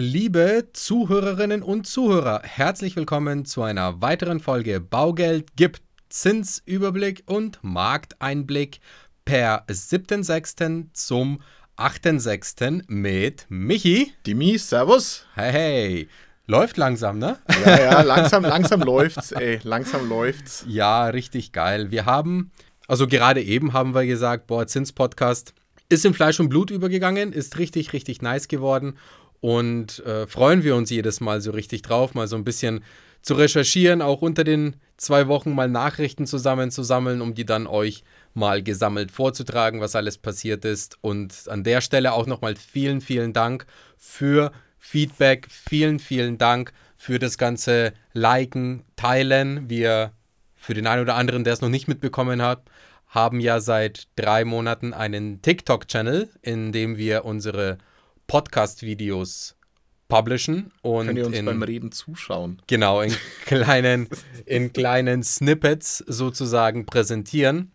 liebe Zuhörerinnen und Zuhörer, herzlich willkommen zu einer weiteren Folge Baugeld gibt Zinsüberblick und Markteinblick per 7.6. zum 8.6. mit Michi. Dimi, Servus. Hey, hey. Läuft langsam, ne? Ja, ja, langsam, langsam läuft's, ey. Langsam läuft's. Ja, richtig geil. Wir haben, also gerade eben haben wir gesagt, boah, Zins-Podcast ist in Fleisch und Blut übergegangen, ist richtig, richtig nice geworden und äh, freuen wir uns jedes Mal so richtig drauf, mal so ein bisschen zu recherchieren, auch unter den zwei Wochen mal Nachrichten zusammenzusammeln, um die dann euch mal gesammelt vorzutragen, was alles passiert ist. Und an der Stelle auch nochmal vielen, vielen Dank für Feedback. Vielen, vielen Dank für das ganze Liken, Teilen. Wir, für den einen oder anderen, der es noch nicht mitbekommen hat, haben ja seit drei Monaten einen TikTok-Channel, in dem wir unsere Podcast-Videos publishen und Könnt ihr uns in, beim Reden zuschauen? genau in kleinen in kleinen Snippets sozusagen präsentieren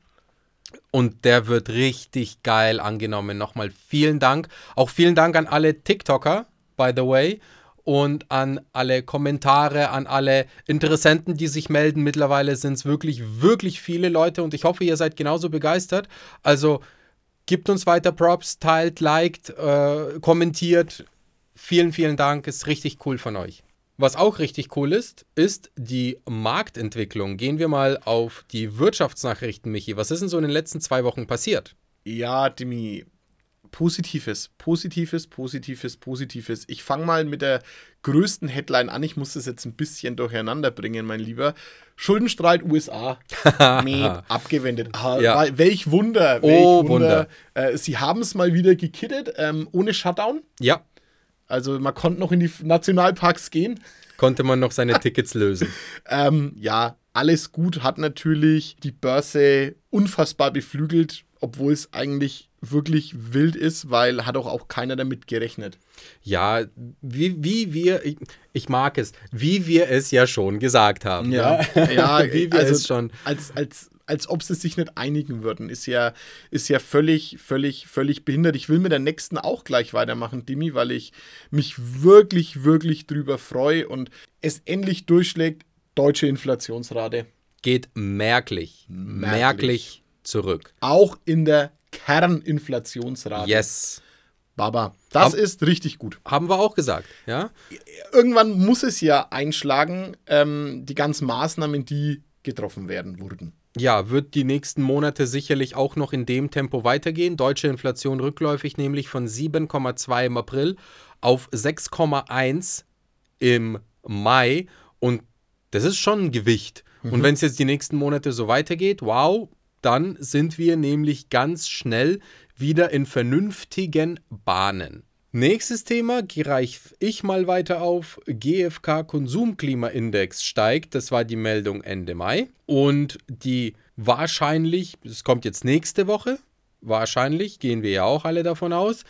und der wird richtig geil angenommen. Nochmal vielen Dank. Auch vielen Dank an alle TikToker, by the way, und an alle Kommentare, an alle Interessenten, die sich melden. Mittlerweile sind es wirklich, wirklich viele Leute und ich hoffe, ihr seid genauso begeistert. Also Gebt uns weiter Props, teilt, liked, äh, kommentiert. Vielen, vielen Dank. Ist richtig cool von euch. Was auch richtig cool ist, ist die Marktentwicklung. Gehen wir mal auf die Wirtschaftsnachrichten, Michi. Was ist denn so in den letzten zwei Wochen passiert? Ja, Dimi, Positives, Positives, Positives, Positives. Ich fange mal mit der größten Headline an. Ich muss das jetzt ein bisschen durcheinander bringen, mein Lieber. Schuldenstreit USA. nee, abgewendet. Ah, Ja. Welch Wunder. Welch Oh, Wunder. Äh, sie haben es mal wieder gekittet, ähm, ohne Shutdown. Ja, Also man konnte noch in die Nationalparks gehen. konnte man noch seine Tickets lösen. Ähm, ja, alles gut, hat natürlich die Börse unfassbar beflügelt, obwohl es eigentlich wirklich wild ist, weil hat auch, auch keiner damit gerechnet. Ja, wie, wie wir, ich, ich mag es, wie wir es ja schon gesagt haben. ja, wie wir also es schon. als, als, als ob sie sich nicht einigen würden, ist ja, ist ja völlig, völlig, völlig behindert. Ich will mit der nächsten auch gleich weitermachen, Dimi, weil ich mich wirklich, wirklich drüber freue und es endlich durchschlägt, deutsche Inflationsrate. Geht merklich, merklich, Merklich. zurück. Auch in der Kerninflationsrate. Yes. Baba. Das Hab- ist richtig gut. Haben wir auch gesagt, ja? Irgendwann muss es ja einschlagen, ähm, die ganzen Maßnahmen, die getroffen werden wurden. Ja, wird die nächsten Monate sicherlich auch noch in dem Tempo weitergehen. Deutsche Inflation rückläufig, nämlich von 7,2 im April auf 6,1 im Mai. Und das ist schon ein Gewicht. Und wenn es jetzt die nächsten Monate so weitergeht, wow, dann sind wir nämlich ganz schnell wieder in vernünftigen Bahnen. Nächstes Thema greife ich mal weiter auf. GfK Konsumklimaindex steigt. Das war die Meldung Ende Mai. Und die wahrscheinlich, das kommt jetzt nächste Woche, wahrscheinlich, gehen wir ja auch alle davon aus,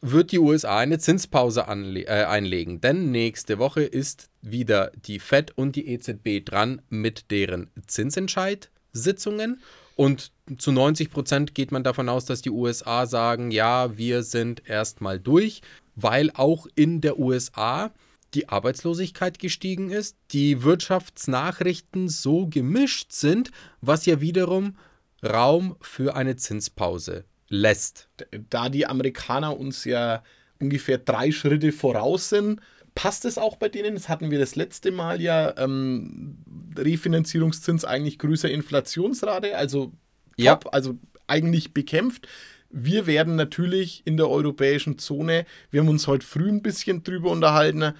wird die USA eine Zinspause äh, einlegen. Denn nächste Woche ist wieder die Fed und die EZB dran mit deren Zinsentscheid-Sitzungen. Und zu 90 Prozent geht man davon aus, dass die USA sagen, ja, wir sind erstmal durch, weil auch in der USA die Arbeitslosigkeit gestiegen ist, die Wirtschaftsnachrichten so gemischt sind, was ja wiederum Raum für eine Zinspause lässt. Da die Amerikaner uns ja ungefähr drei Schritte voraus sind, passt es auch bei denen. Das hatten wir das letzte Mal ja. Ähm, Refinanzierungszins eigentlich größer Inflationsrate, also top, Ja. also eigentlich bekämpft. Wir werden natürlich in der europäischen Zone, wir haben uns heute früh ein bisschen drüber unterhalten,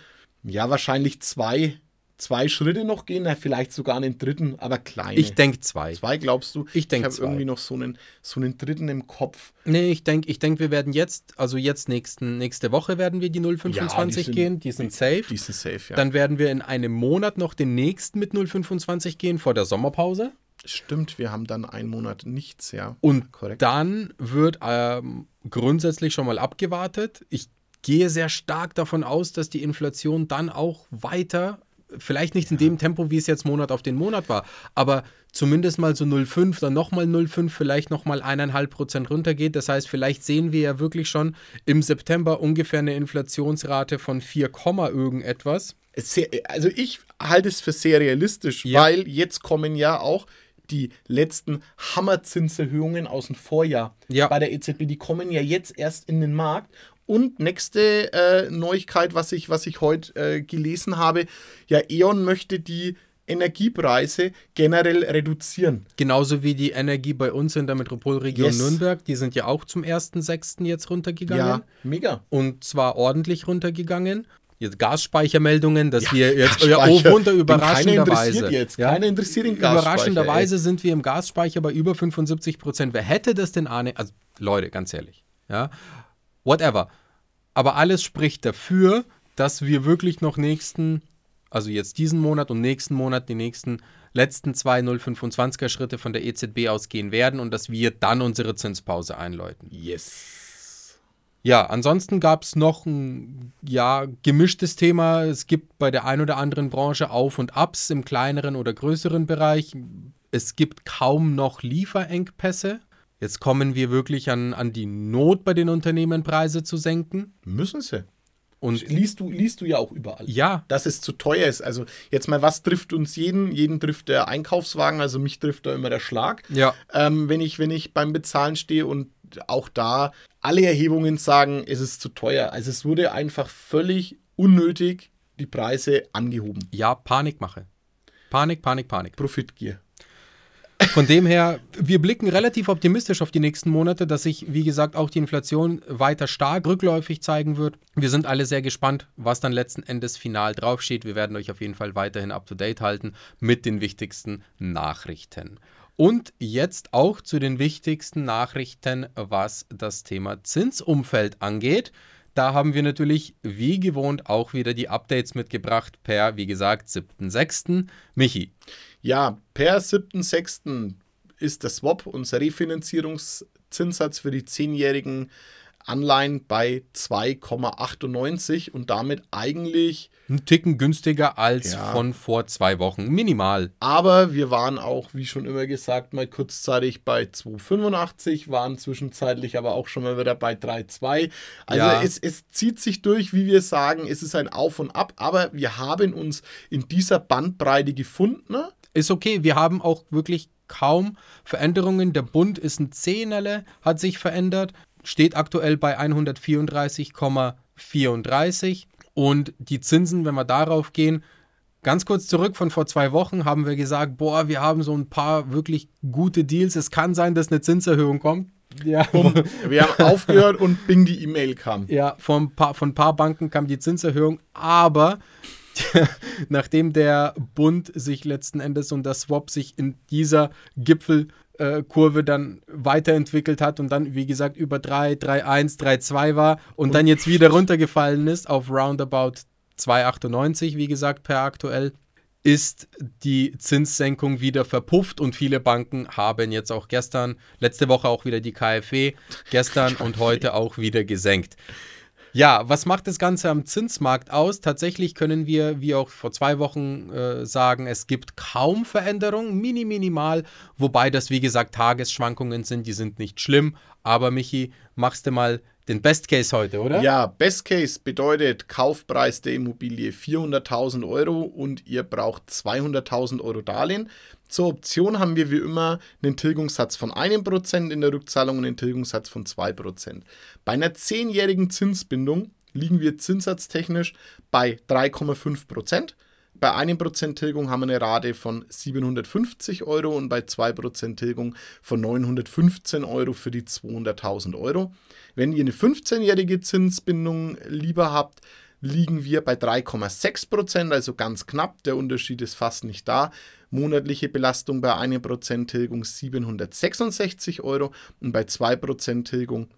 ja, wahrscheinlich zwei, zwei Schritte noch gehen, na, vielleicht sogar einen dritten, aber kleine. Ich denke zwei. Zwei, glaubst du? Ich denk habe zwei. irgendwie noch so einen, so einen dritten im Kopf. Nee, ich denke, ich denk, wir werden jetzt, also jetzt nächsten, nächste Woche werden wir die 025 Ja, die gehen, die sind safe. Die sind safe, ja. Dann werden wir in einem Monat noch den nächsten mit 025 gehen vor der Sommerpause. Stimmt, wir haben dann einen Monat nichts, ja. Und Korrekt. dann wird ähm, grundsätzlich schon mal abgewartet. Ich gehe sehr stark davon aus, dass die Inflation dann auch weiter vielleicht nicht in dem Tempo, wie es jetzt Monat auf den Monat war, aber zumindest mal so 0,5, dann nochmal 0,5, vielleicht nochmal 1,5 Prozent runtergeht. Das heißt, vielleicht sehen wir ja wirklich schon im September ungefähr eine Inflationsrate von 4, irgendetwas. Also ich halte es für sehr realistisch, ja. weil jetzt kommen ja auch die letzten Hammerzinserhöhungen aus dem Vorjahr ja. bei der EZB, die kommen ja jetzt erst in den Markt. Und nächste äh, Neuigkeit, was ich, was ich heute äh, gelesen habe, ja, E.ON möchte die Energiepreise generell reduzieren. Genauso wie die Energie bei uns in der Metropolregion yes. Nürnberg, die sind ja auch zum 1.6. jetzt runtergegangen. Ja, mega. Und zwar ordentlich runtergegangen jetzt Gasspeichermeldungen, dass ja, wir jetzt ja, oh Wunder überraschenderweise jetzt. Ja, keiner interessiert den Gasspeicher. Überraschenderweise sind wir im Gasspeicher bei über 75 Prozent. Wer hätte das denn ahne? Also Leute, ganz ehrlich, ja, whatever. Aber alles spricht dafür, dass wir wirklich noch nächsten, also jetzt diesen Monat und nächsten Monat die nächsten letzten zwei 0,25er Schritte von der EZB ausgehen werden und dass wir dann unsere Zinspause einläuten. Yes. Ja, ansonsten gab es noch ein ja, gemischtes Thema. Es gibt bei der einen oder anderen Branche Auf- und Abs im kleineren oder größeren Bereich. Es gibt kaum noch Lieferengpässe. Jetzt kommen wir wirklich an, an die Not bei den Unternehmen, Preise zu senken. Müssen sie. Und liest du, liest du ja auch überall. Ja. Dass es zu teuer ist. Also jetzt mal, was trifft uns jeden? Jeden trifft der Einkaufswagen, also mich trifft da immer der Schlag. Ja. Ähm, wenn, ich, wenn ich beim Bezahlen stehe und auch da alle Erhebungen sagen, es ist zu teuer. Also es wurde einfach völlig unnötig die Preise angehoben. Ja, Panikmache. Panik, Panik, Panik. Profitgier. Von dem her, wir blicken relativ optimistisch auf die nächsten Monate, dass sich, wie gesagt, auch die Inflation weiter stark rückläufig zeigen wird. Wir sind alle sehr gespannt, was dann letzten Endes final draufsteht. Wir werden euch auf jeden Fall weiterhin up-to-date halten mit den wichtigsten Nachrichten. Und jetzt auch zu den wichtigsten Nachrichten, was das Thema Zinsumfeld angeht. Da haben wir natürlich wie gewohnt auch wieder die Updates mitgebracht per, wie gesagt, 7.6. Michi. Ja, per 7.6. ist der Swap, unser Refinanzierungszinssatz für die zehnjährigen Anleihen bei 2,98 und damit eigentlich ein Ticken günstiger als ja. von vor zwei Wochen, minimal. Aber wir waren auch, wie schon immer gesagt, mal kurzzeitig bei 2,85, waren zwischenzeitlich aber auch schon mal wieder bei 3,2. Also ja. es, es zieht sich durch, wie wir sagen, es ist ein Auf und Ab, aber wir haben uns in dieser Bandbreite gefunden. Ist okay, wir haben auch wirklich kaum Veränderungen. Der Bund ist ein Zehnerle, hat sich verändert steht aktuell bei 134,34 und die Zinsen, wenn wir darauf gehen, ganz kurz zurück von vor zwei Wochen haben wir gesagt, boah, wir haben so ein paar wirklich gute Deals. Es kann sein, dass eine Zinserhöhung kommt. Ja. wir haben aufgehört und bing, die E-Mail kam. Ja, von, paar, von ein paar Banken kam die Zinserhöhung, aber nachdem der Bund sich letzten Endes und das Swap sich in dieser Gipfel äh, Kurve dann weiterentwickelt hat und dann, wie gesagt, über 3, 3,1, 3,2 war und, und dann jetzt wieder runtergefallen ist auf roundabout 2,98, wie gesagt, per aktuell, ist die Zinssenkung wieder verpufft und viele Banken haben jetzt auch gestern, letzte Woche auch wieder die KfW, gestern und heute auch wieder gesenkt. Ja, was macht das Ganze am Zinsmarkt aus? Tatsächlich können wir, wie auch vor zwei Wochen, äh, sagen, es gibt kaum Veränderungen, mini, minimal, wobei das, wie gesagt, Tagesschwankungen sind, die sind nicht schlimm. Aber Michi, machst du mal den Best Case heute, oder? Ja, Best Case bedeutet Kaufpreis der Immobilie 400.000 Euro und ihr braucht 200.000 Euro Darlehen. Zur Option haben wir wie immer einen Tilgungssatz von 1% in der Rückzahlung und einen Tilgungssatz von 2%. Bei einer 10-jährigen Zinsbindung liegen wir zinssatztechnisch bei 3,5%. Bei 1% Tilgung haben wir eine Rate von 750 Euro und bei 2% Tilgung von 915 Euro für die 200.000 Euro. Wenn ihr eine 15-jährige Zinsbindung lieber habt, liegen wir bei 3,6%, also ganz knapp. Der Unterschied ist fast nicht da. Monatliche Belastung bei 1% Tilgung 766 Euro und bei 2% Tilgung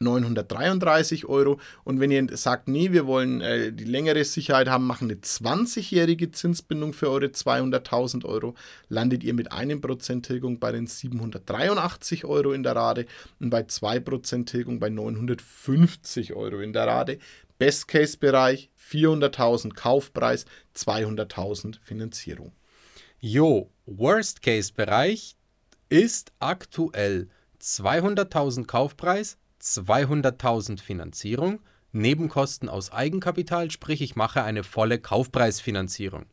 933 Euro. Und wenn ihr sagt, nee, wir wollen äh, die längere Sicherheit haben, machen eine 20-jährige Zinsbindung für eure 200.000 Euro, landet ihr mit einem Prozent Tilgung bei den 783 Euro in der Rate und bei 2% Tilgung bei 950 Euro in der Rate. Best-Case-Bereich 400.000 Kaufpreis, 200.000 Finanzierung. Jo, Worst-Case-Bereich ist aktuell 200.000 Kaufpreis, 200.000 Finanzierung, Nebenkosten aus Eigenkapital, sprich ich mache eine volle Kaufpreisfinanzierung.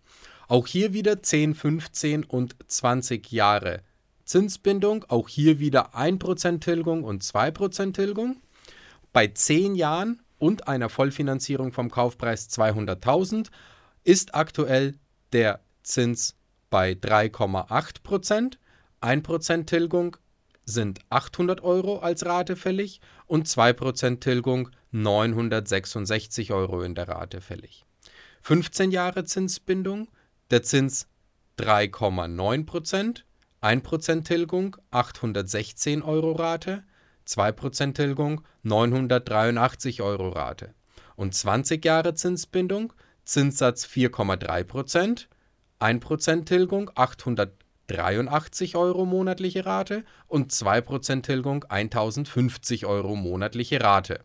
Auch hier wieder 10, 15 und 20 Jahre Zinsbindung, auch hier wieder 1% Tilgung und 2% Tilgung. Bei 10 Jahren und einer Vollfinanzierung vom Kaufpreis 200.000 ist aktuell der Zins bei 3,8%. 1% Tilgung sind 800 Euro als Rate fällig und 2% Tilgung 966 Euro in der Rate fällig. 15 Jahre Zinsbindung der Zins 3,9% 1% Tilgung 816 Euro Rate, 2% Tilgung 983 Euro Rate und 20 Jahre Zinsbindung, Zinssatz 4,3% 1% Tilgung 883 Euro monatliche Rate und 2% Tilgung 1050 Euro monatliche Rate.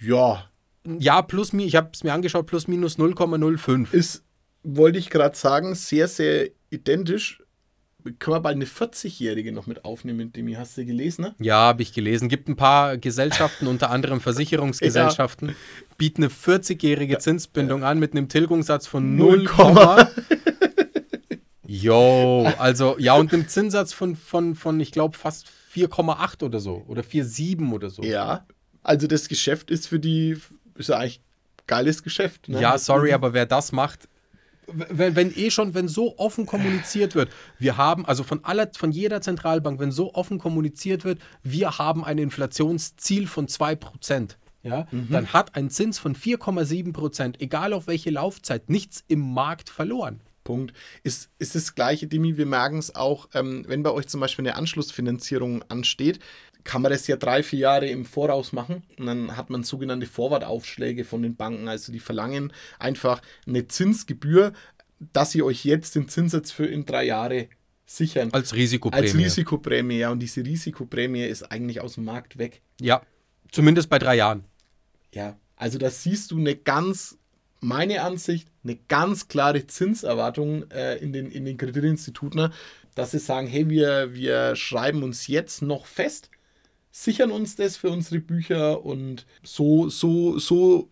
Ja. Ja, plus, ich habe es mir angeschaut, plus minus 0,05. Ist wollte ich gerade sagen, sehr, sehr identisch. Können wir bald eine 40-Jährige noch mit aufnehmen, Demi? Hast du gelesen? Ne? Ja, habe ich gelesen. Gibt ein paar Gesellschaften, unter anderem Versicherungsgesellschaften, ja. bieten eine 40-jährige Zinsbindung an mit einem Tilgungssatz von 0, 0 Jo, also ja, und einem Zinssatz von, von, von ich glaube, fast 4,8 oder so. Oder 4,7 oder so. Ja, also das Geschäft ist für die, ist ja eigentlich geiles Geschäft. Ne? Ja, sorry, aber wer das macht, wenn, wenn, eh schon, wenn so offen kommuniziert wird, wir haben, also von aller, von jeder Zentralbank, wenn so offen kommuniziert wird, wir haben ein Inflationsziel von 2%, ja, mhm. dann hat ein Zins von 4,7%, egal auf welche Laufzeit, nichts im Markt verloren. Punkt. Ist, ist das gleiche, Demi, wir merken es auch, ähm, wenn bei euch zum Beispiel eine Anschlussfinanzierung ansteht, kann man das ja drei, vier Jahre im Voraus machen. Und dann hat man sogenannte Vorwartaufschläge von den Banken. Also die verlangen einfach eine Zinsgebühr, dass sie euch jetzt den Zinssatz für in drei Jahre sichern. Als Risikoprämie. Als Risikoprämie, ja. Und diese Risikoprämie ist eigentlich aus dem Markt weg. Ja, zumindest bei drei Jahren. Ja, also da siehst du eine ganz, meine Ansicht, eine ganz klare Zinserwartung äh, in, den, in den Kreditinstituten, dass sie sagen, hey, wir, wir schreiben uns jetzt noch fest, sichern uns das für unsere Bücher und so, so, so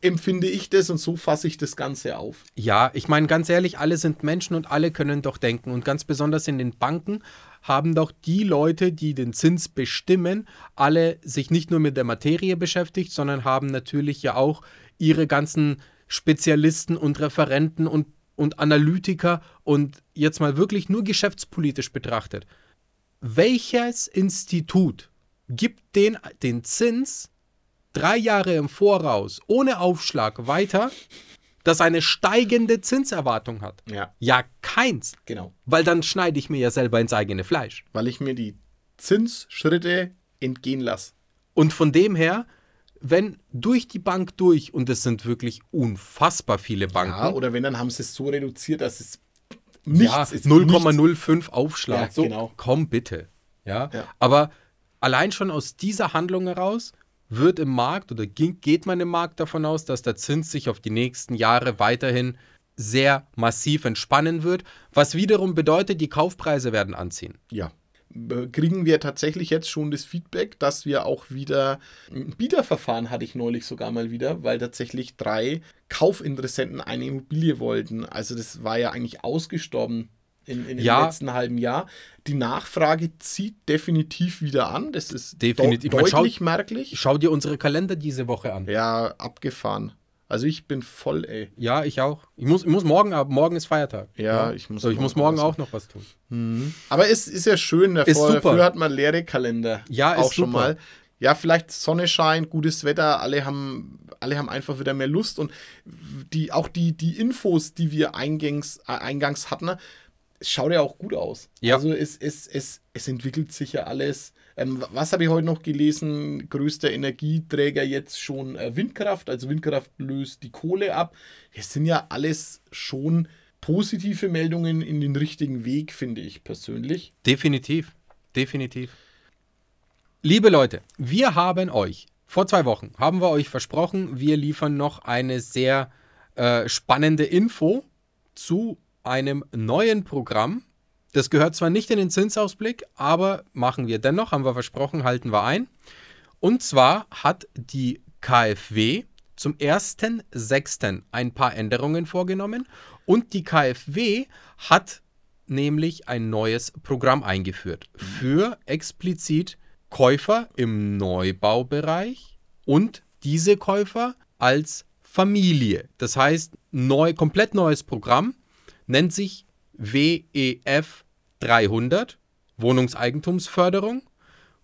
empfinde ich das und so fasse ich das Ganze auf. Ja, ich meine ganz ehrlich, alle sind Menschen und alle können doch denken. Und ganz besonders in den Banken haben doch die Leute, die den Zins bestimmen, alle sich nicht nur mit der Materie beschäftigt, sondern haben natürlich ja auch ihre ganzen Spezialisten und Referenten und, und Analytiker und jetzt mal wirklich nur geschäftspolitisch betrachtet. Welches Institut gibt den, den Zins drei Jahre im Voraus ohne Aufschlag weiter, das eine steigende Zinserwartung hat. Ja. Ja, keins. Genau. Weil dann schneide ich mir ja selber ins eigene Fleisch. Weil ich mir die Zinsschritte entgehen lasse. Und von dem her, wenn durch die Bank durch, und es sind wirklich unfassbar viele Banken. Ja, oder wenn, dann haben sie es so reduziert, dass es nichts ja, ist. 0,05 Aufschlag. Ja, so, genau. Komm bitte. Ja? ja. Aber allein schon aus dieser Handlung heraus wird im Markt oder geht man im Markt davon aus, dass der Zins sich auf die nächsten Jahre weiterhin sehr massiv entspannen wird, was wiederum bedeutet, die Kaufpreise werden anziehen. Ja. Kriegen wir tatsächlich jetzt schon das Feedback, dass wir auch wieder ein Bieterverfahren hatte ich neulich sogar mal wieder, weil tatsächlich drei Kaufinteressenten eine Immobilie wollten. Also das war ja eigentlich ausgestorben in, in ja. letzten halben Jahr. Die Nachfrage zieht definitiv wieder an. Das ist definitiv de deutlich merklich. Schau dir unsere Kalender diese Woche an. Ja, abgefahren. Also ich bin voll, ey. Ja, ich auch. Ich muss, ich muss morgen, aber morgen ist Feiertag. Ja, ja. ich muss. So, ich muss morgen auch noch was tun. Mhm. Aber es ist ja schön, davor, ist super. früher hat man leere Kalender. Ja, auch ist schon super. mal. Ja, vielleicht Sonne scheint, gutes Wetter, alle haben, alle haben einfach wieder mehr Lust und die, auch die, die Infos, die wir eingangs, äh, eingangs hatten, es schaut ja auch gut aus. Ja. Also es, es, es, es entwickelt sich ja alles. Ähm, was habe ich heute noch gelesen? Größter Energieträger jetzt schon äh, Windkraft. Also Windkraft löst die Kohle ab. Das sind ja alles schon positive Meldungen in den richtigen Weg, finde ich persönlich. Definitiv. Definitiv. Liebe Leute, wir haben euch vor zwei Wochen, haben wir euch versprochen, wir liefern noch eine sehr äh, spannende Info zu einem neuen Programm. Das gehört zwar nicht in den Zinsausblick, aber machen wir dennoch, haben wir versprochen, halten wir ein. Und zwar hat die KfW zum 1.6. ein paar Änderungen vorgenommen und die KfW hat nämlich ein neues Programm eingeführt für explizit Käufer im Neubaubereich und diese Käufer als Familie. Das heißt, neu, komplett neues Programm nennt sich WEF 300, Wohnungseigentumsförderung,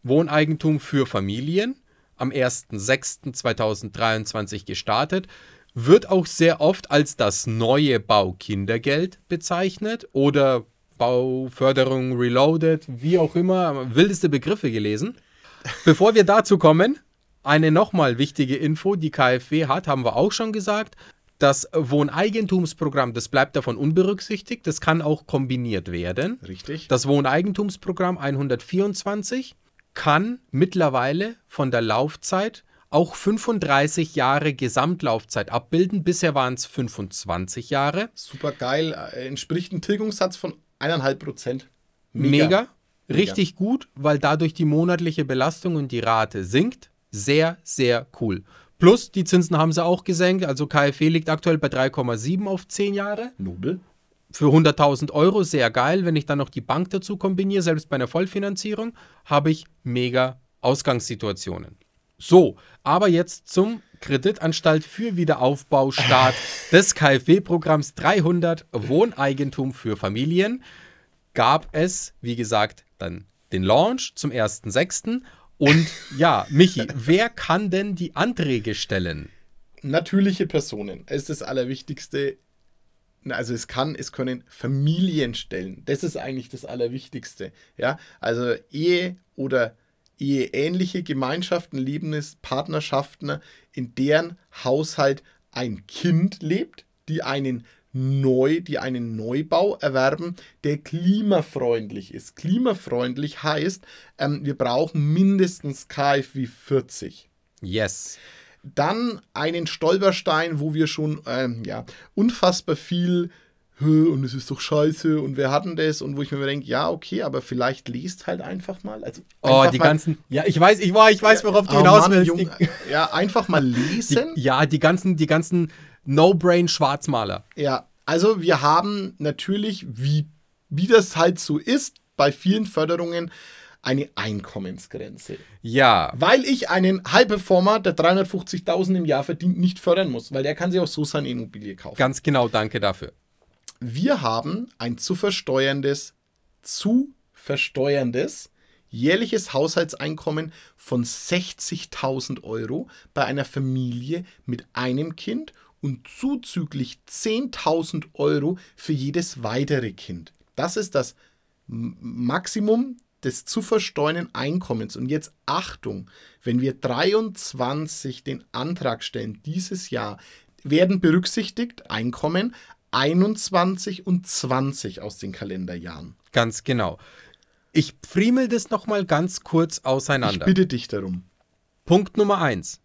Wohneigentum für Familien, am 1.6.2023 gestartet, wird auch sehr oft als das neue Baukindergeld bezeichnet oder Bauförderung Reloaded, wie auch immer, wildeste Begriffe gelesen. Bevor wir dazu kommen, eine nochmal wichtige Info, die KfW hat, haben wir auch schon gesagt. Das Wohneigentumsprogramm, das bleibt davon unberücksichtigt, das kann auch kombiniert werden. Richtig. Das Wohneigentumsprogramm 124 kann mittlerweile von der Laufzeit auch 35 Jahre Gesamtlaufzeit abbilden. Bisher waren es 25 Jahre. Super geil. Äh, entspricht einem Tilgungssatz von 1,5 Prozent. Mega. Mega. Richtig gut, weil dadurch die monatliche Belastung und die Rate sinkt. Sehr, sehr cool. Plus, die Zinsen haben sie auch gesenkt. Also KfW liegt aktuell bei 3,7 auf 10 Jahre. Nobel. Für 100.000 Euro sehr geil. Wenn ich dann noch die Bank dazu kombiniere, selbst bei einer Vollfinanzierung, habe ich mega Ausgangssituationen. So, aber jetzt zum Kreditanstalt für Wiederaufbaustart des KfW-Programms 300 Wohneigentum für Familien gab es, wie gesagt, dann den Launch zum 1.6. Und ja, Michi, wer kann denn die Anträge stellen? Natürliche Personen. Ist das Allerwichtigste. Also es kann, es können Familien stellen. Das ist eigentlich das Allerwichtigste. Ja, also Ehe oder eheähnliche Gemeinschaften, Lebens, Partnerschaften, in deren Haushalt ein Kind lebt, die einen neu, die einen Neubau erwerben, der klimafreundlich ist. Klimafreundlich heißt, ähm, wir brauchen mindestens KfW 40. Yes. Dann einen Stolperstein, wo wir schon ähm, ja, unfassbar viel und es ist doch scheiße und wer hat denn das und wo ich mir denke, ja, okay, aber vielleicht liest halt einfach mal. Also oh, die mal, ganzen, ja, ich weiß, ich war, ich weiß, worauf du oh hinaus Mann, willst. Jung, ja, einfach mal lesen. Die, ja, die ganzen, die ganzen No-Brain-Schwarzmaler. Ja, also wir haben natürlich, wie, wie das halt so ist, bei vielen Förderungen eine Einkommensgrenze. Ja. Weil ich einen High-Performer, der 350.000 im Jahr verdient, nicht fördern muss, weil der kann sich auch so seine Immobilie kaufen. Ganz genau, danke dafür wir haben ein zu versteuerndes, zu versteuerndes jährliches Haushaltseinkommen von 60.000 Euro bei einer Familie mit einem Kind und zuzüglich 10.000 Euro für jedes weitere Kind. Das ist das Maximum des zu versteuernden Einkommens. Und jetzt Achtung, wenn wir 23 den Antrag stellen dieses Jahr, werden berücksichtigt Einkommen 21 und 20 aus den Kalenderjahren. Ganz genau. Ich friemel das nochmal ganz kurz auseinander. Ich bitte dich darum. Punkt Nummer 1.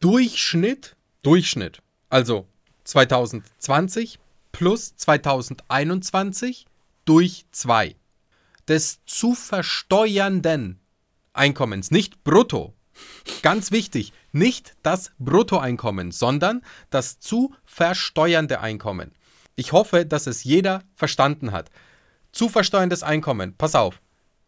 Durchschnitt, Durchschnitt. Also 2020 plus 2021 durch 2 des zu versteuernden Einkommens, nicht brutto. Ganz wichtig, nicht das Bruttoeinkommen, sondern das zu versteuernde Einkommen. Ich hoffe, dass es jeder verstanden hat. Zu versteuerndes Einkommen, pass auf.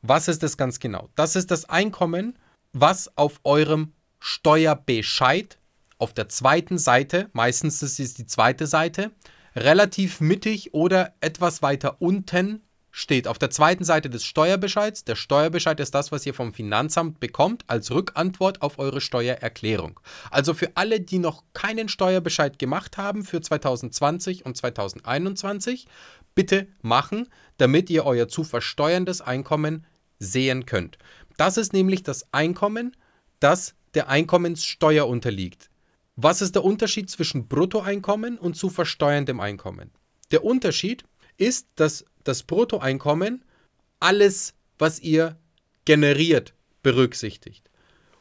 Was ist das ganz genau? Das ist das Einkommen, was auf eurem Steuerbescheid auf der zweiten Seite, meistens ist es die zweite Seite, relativ mittig oder etwas weiter unten steht auf der zweiten Seite des Steuerbescheids. Der Steuerbescheid ist das, was ihr vom Finanzamt bekommt als Rückantwort auf eure Steuererklärung. Also für alle, die noch keinen Steuerbescheid gemacht haben für 2020 und 2021, bitte machen, damit ihr euer zu versteuerndes Einkommen sehen könnt. Das ist nämlich das Einkommen, das der Einkommenssteuer unterliegt. Was ist der Unterschied zwischen Bruttoeinkommen und zu versteuerndem Einkommen? Der Unterschied ist, dass das Bruttoeinkommen alles, was ihr generiert, berücksichtigt.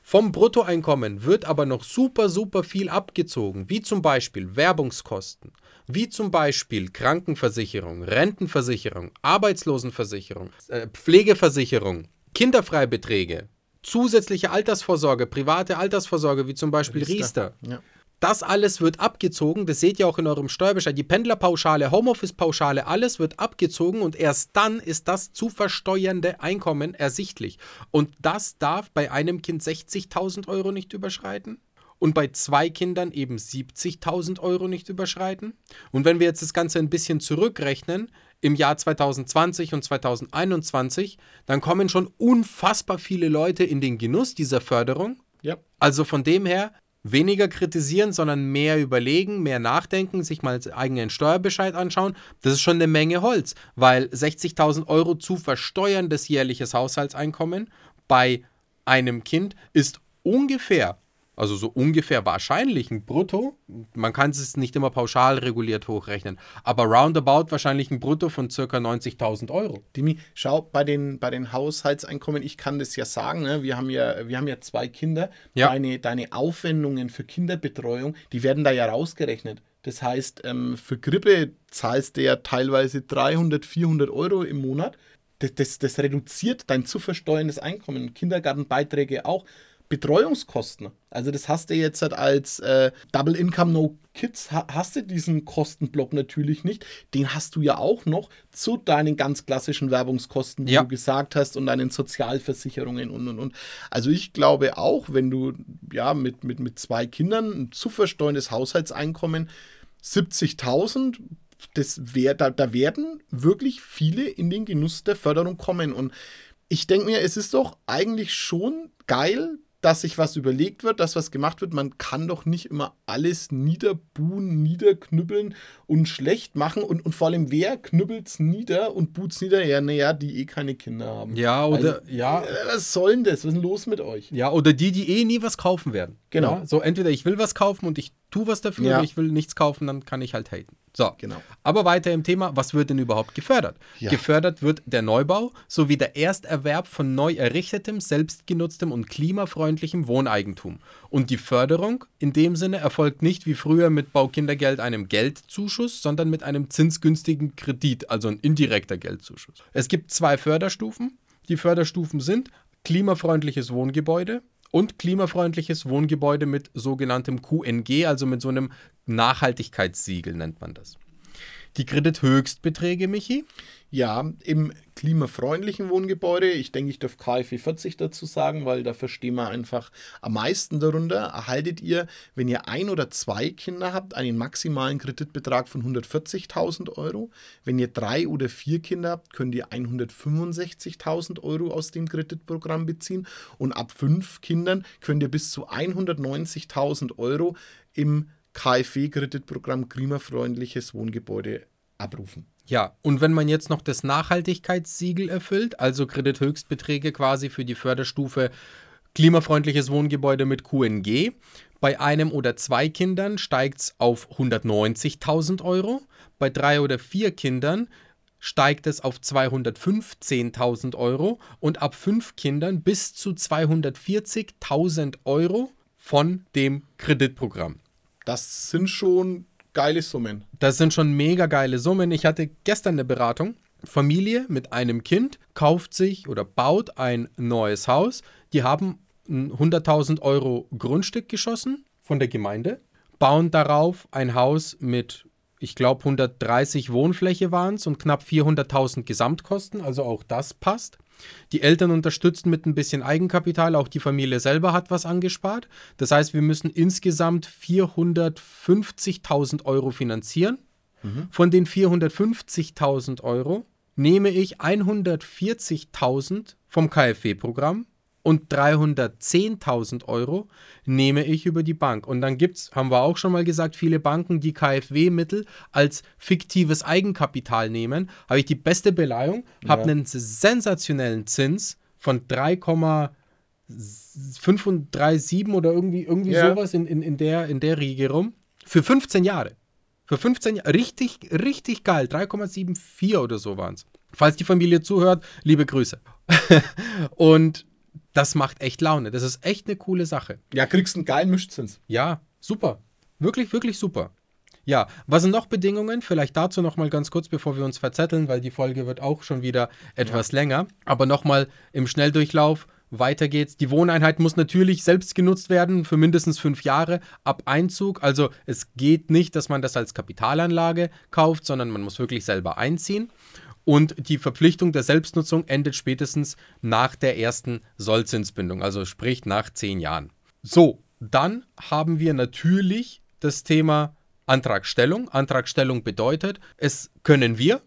Vom Bruttoeinkommen wird aber noch super, super viel abgezogen, wie zum Beispiel Werbungskosten, wie zum Beispiel Krankenversicherung, Rentenversicherung, Arbeitslosenversicherung, äh, Pflegeversicherung, Kinderfreibeträge, zusätzliche Altersvorsorge, private Altersvorsorge, wie zum Beispiel Riester. Riester. Ja. Das alles wird abgezogen, das seht ihr auch in eurem Steuerbescheid. Die Pendlerpauschale, Homeoffice-Pauschale, alles wird abgezogen und erst dann ist das zu versteuernde Einkommen ersichtlich. Und das darf bei einem Kind 60.000 Euro nicht überschreiten und bei zwei Kindern eben 70.000 Euro nicht überschreiten. Und wenn wir jetzt das Ganze ein bisschen zurückrechnen, im Jahr 2020 und 2021, dann kommen schon unfassbar viele Leute in den Genuss dieser Förderung. Ja. Also von dem her, weniger kritisieren, sondern mehr überlegen, mehr nachdenken, sich mal eigenen Steuerbescheid anschauen. Das ist schon eine Menge Holz, weil 60.000 Euro zu versteuerndes jährliches Haushaltseinkommen bei einem Kind ist ungefähr also so ungefähr wahrscheinlich ein Brutto. Man kann es nicht immer pauschal reguliert hochrechnen, aber roundabout wahrscheinlich ein Brutto von circa 90.000 Euro. Dimi, schau, bei den, bei den Haushaltseinkommen, ich kann das ja sagen, ne? wir, haben ja, wir haben ja zwei Kinder. Ja. Deine, deine Aufwendungen für Kinderbetreuung, die werden da ja rausgerechnet. Das heißt, ähm, für Grippe zahlst du ja teilweise 300, 400 Euro im Monat. Das, das, das reduziert dein zu versteuerndes Einkommen. Kindergartenbeiträge auch. Betreuungskosten. Also das hast du jetzt halt als äh, Double Income No Kids, ha hast du diesen Kostenblock natürlich nicht. Den hast du ja auch noch zu deinen ganz klassischen Werbungskosten, wie ja. du gesagt hast, und deinen Sozialversicherungen und und und. Also ich glaube auch, wenn du ja mit, mit, mit zwei Kindern ein zu versteuerndes Haushaltseinkommen 70.000 das wär, da, da werden wirklich viele in den Genuss der Förderung kommen. Und ich denke mir, es ist doch eigentlich schon geil, dass sich was überlegt wird, dass was gemacht wird. Man kann doch nicht immer alles niederbuhen, niederknüppeln und schlecht machen. Und, und vor allem, wer knüppelt es nieder und buht es nieder? Ja, naja, die eh keine Kinder haben. Ja, oder, also, ja. Was soll denn das? Was ist denn los mit euch? Ja, oder die, die eh nie was kaufen werden. Genau. Ja, so, entweder ich will was kaufen und ich tue was dafür, ja. oder ich will nichts kaufen, dann kann ich halt haten. So, genau. Aber weiter im Thema, was wird denn überhaupt gefördert? Ja. Gefördert wird der Neubau sowie der Ersterwerb von neu errichtetem, selbstgenutztem und klimafreundlichem Wohneigentum. Und die Förderung in dem Sinne erfolgt nicht wie früher mit Baukindergeld einem Geldzuschuss, sondern mit einem zinsgünstigen Kredit, also ein indirekter Geldzuschuss. Es gibt zwei Förderstufen. Die Förderstufen sind klimafreundliches Wohngebäude, und klimafreundliches Wohngebäude mit sogenanntem QNG, also mit so einem Nachhaltigkeitssiegel nennt man das. Die Kredithöchstbeträge, Michi? Ja, im klimafreundlichen Wohngebäude, ich denke, ich darf KfW 40 dazu sagen, weil da verstehen wir einfach am meisten darunter, erhaltet ihr, wenn ihr ein oder zwei Kinder habt, einen maximalen Kreditbetrag von 140.000 Euro. Wenn ihr drei oder vier Kinder habt, könnt ihr 165.000 Euro aus dem Kreditprogramm beziehen und ab fünf Kindern könnt ihr bis zu 190.000 Euro im KfW-Kreditprogramm klimafreundliches Wohngebäude abrufen. Ja, und wenn man jetzt noch das Nachhaltigkeitssiegel erfüllt, also Kredithöchstbeträge quasi für die Förderstufe klimafreundliches Wohngebäude mit QNG, bei einem oder zwei Kindern steigt es auf 190.000 Euro, bei drei oder vier Kindern steigt es auf 215.000 Euro und ab fünf Kindern bis zu 240.000 Euro von dem Kreditprogramm. Das sind schon geile Summen. Das sind schon mega geile Summen. Ich hatte gestern eine Beratung. Familie mit einem Kind kauft sich oder baut ein neues Haus. Die haben ein 100.000 Euro Grundstück geschossen von der Gemeinde, bauen darauf ein Haus mit, ich glaube, 130 Wohnfläche waren es und knapp 400.000 Gesamtkosten. Also auch das passt. Die Eltern unterstützen mit ein bisschen Eigenkapital, auch die Familie selber hat was angespart. Das heißt, wir müssen insgesamt 450.000 Euro finanzieren. Mhm. Von den 450.000 Euro nehme ich 140.000 vom KfW-Programm und 310.000 Euro nehme ich über die Bank. Und dann gibt es, haben wir auch schon mal gesagt, viele Banken, die KfW-Mittel als fiktives Eigenkapital nehmen. Habe ich die beste Beleihung, ja. habe einen sensationellen Zins von 3,537 oder irgendwie, irgendwie ja. sowas in, in, in, der, in der Riege rum. Für 15 Jahre. Für 15 Jahre. Richtig, richtig geil. 3,74 oder so waren es. Falls die Familie zuhört, liebe Grüße. und Das macht echt Laune. Das ist echt eine coole Sache. Ja, kriegst einen geilen Mischzins. Ja, super. Wirklich, wirklich super. Ja, was sind noch Bedingungen? Vielleicht dazu noch mal ganz kurz, bevor wir uns verzetteln, weil die Folge wird auch schon wieder etwas ja. länger. Aber noch mal im Schnelldurchlauf. Weiter geht's. Die Wohneinheit muss natürlich selbst genutzt werden für mindestens fünf Jahre ab Einzug. Also es geht nicht, dass man das als Kapitalanlage kauft, sondern man muss wirklich selber einziehen. Und die Verpflichtung der Selbstnutzung endet spätestens nach der ersten Sollzinsbindung, also sprich nach zehn Jahren. So, dann haben wir natürlich das Thema Antragstellung. Antragstellung bedeutet, es können wir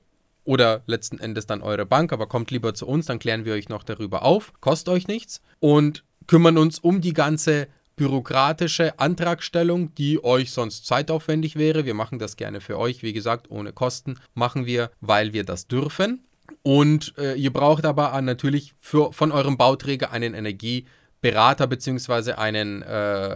oder letzten Endes dann eure Bank, aber kommt lieber zu uns, dann klären wir euch noch darüber auf, kostet euch nichts und kümmern uns um die ganze bürokratische Antragstellung, die euch sonst zeitaufwendig wäre. Wir machen das gerne für euch, wie gesagt, ohne Kosten machen wir, weil wir das dürfen. Und äh, ihr braucht aber natürlich für, von eurem Bauträger einen Energie- Berater bzw. Einen, äh,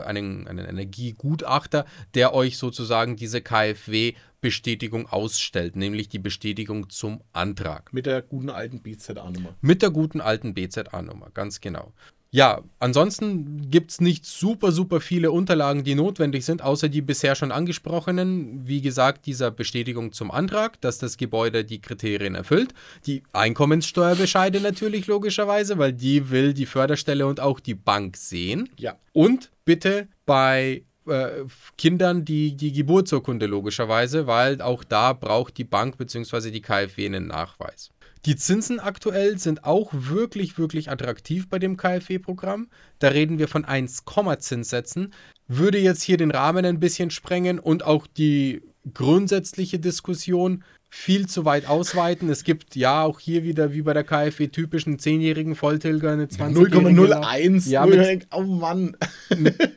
einen, einen Energiegutachter, der euch sozusagen diese KfW-Bestätigung ausstellt, nämlich die Bestätigung zum Antrag. Mit der guten alten BZA-Nummer. Mit der guten alten BZA-Nummer, ganz genau. Ja, ansonsten gibt es nicht super, super viele Unterlagen, die notwendig sind, außer die bisher schon angesprochenen. Wie gesagt, dieser Bestätigung zum Antrag, dass das Gebäude die Kriterien erfüllt. Die Einkommenssteuerbescheide natürlich logischerweise, weil die will die Förderstelle und auch die Bank sehen. Ja. Und bitte bei äh, Kindern die, die Geburtsurkunde logischerweise, weil auch da braucht die Bank bzw. die KfW einen Nachweis. Die Zinsen aktuell sind auch wirklich, wirklich attraktiv bei dem KfW-Programm. Da reden wir von 1, Zinssätzen. Würde jetzt hier den Rahmen ein bisschen sprengen und auch die grundsätzliche Diskussion viel zu weit ausweiten. Es gibt ja auch hier wieder wie bei der KfW typischen 10-jährigen Volltilger eine 20 0,01. Ja, mit, oh Mann.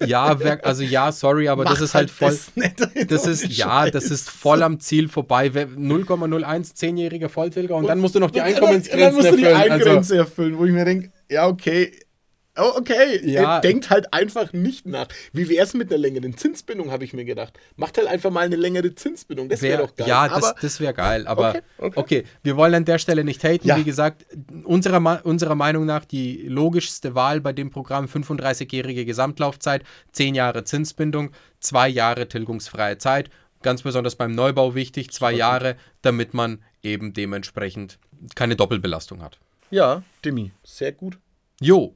Ja, also ja, sorry, aber Mach das ist halt voll. Das, das ist ja, das ist voll am Ziel vorbei. 0,01 10-jähriger Volltilger und, und, dann musst du noch die Einkommensgrenze erfüllen. Dann musst du die Eingrenze also, erfüllen, wo ich mir denke, ja, okay, Oh, okay. Ja. Denkt halt einfach nicht nach. Wie wäre es mit einer längeren Zinsbindung, habe ich mir gedacht. Macht halt einfach mal eine längere Zinsbindung. Das wäre wär doch geil. Ja, das, das wäre geil. Aber okay, okay. okay, wir wollen an der Stelle nicht haten. Ja. Wie gesagt, unserer, unserer Meinung nach die logischste Wahl bei dem Programm 35-jährige Gesamtlaufzeit, 10 Jahre Zinsbindung, 2 Jahre tilgungsfreie Zeit. Ganz besonders beim Neubau wichtig, 2 okay. Jahre, damit man eben dementsprechend keine Doppelbelastung hat. Ja, Demi, sehr gut. Jo,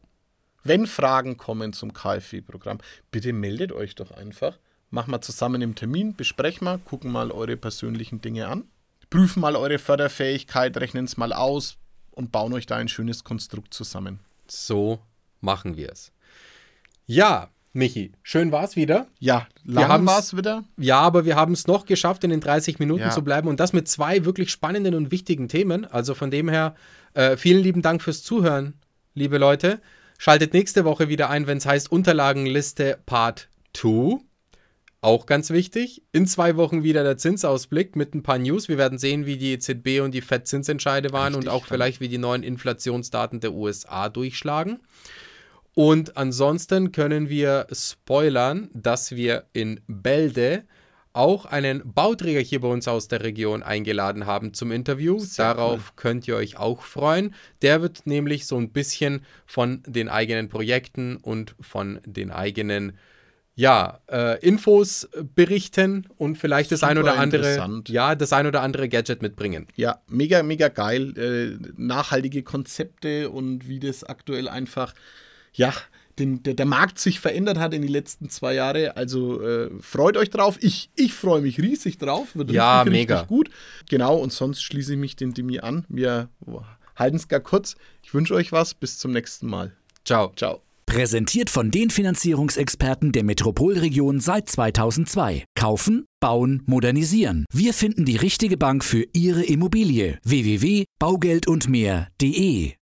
wenn Fragen kommen zum KfW-Programm, bitte meldet euch doch einfach. Machen wir zusammen im Termin, besprechen wir, gucken mal eure persönlichen Dinge an, prüfen mal eure Förderfähigkeit, rechnen es mal aus und bauen euch da ein schönes Konstrukt zusammen. So machen wir es. Ja, Michi, schön war es wieder. Ja, lang war es wieder. Ja, aber wir haben es noch geschafft, in den 30 Minuten ja. zu bleiben und das mit zwei wirklich spannenden und wichtigen Themen. Also von dem her, äh, vielen lieben Dank fürs Zuhören, liebe Leute. Schaltet nächste Woche wieder ein, wenn es heißt Unterlagenliste Part 2. Auch ganz wichtig. In zwei Wochen wieder der Zinsausblick mit ein paar News. Wir werden sehen, wie die EZB und die FED-Zinsentscheide waren Richtig, und auch vielleicht, wie die neuen Inflationsdaten der USA durchschlagen. Und ansonsten können wir spoilern, dass wir in Bälde auch einen Bauträger hier bei uns aus der Region eingeladen haben zum Interview. Sehr Darauf cool. könnt ihr euch auch freuen. Der wird nämlich so ein bisschen von den eigenen Projekten und von den eigenen ja, äh, Infos berichten und vielleicht Super das ein oder andere, ja, das ein oder andere Gadget mitbringen. Ja, mega, mega geil. Äh, nachhaltige Konzepte und wie das aktuell einfach, ja, den, der, der, Markt sich verändert hat in den letzten zwei Jahren. Also äh, freut euch drauf. Ich, ich freue mich riesig drauf. Wird ja, mega. gut. Genau, und sonst schließe ich mich den Demi an. Wir halten es gar kurz. Ich wünsche euch was. Bis zum nächsten Mal. Ciao. Ciao. Präsentiert von den Finanzierungsexperten der Metropolregion seit 2002. Kaufen, bauen, modernisieren. Wir finden die richtige Bank für Ihre Immobilie. www.baugeldundmehr.de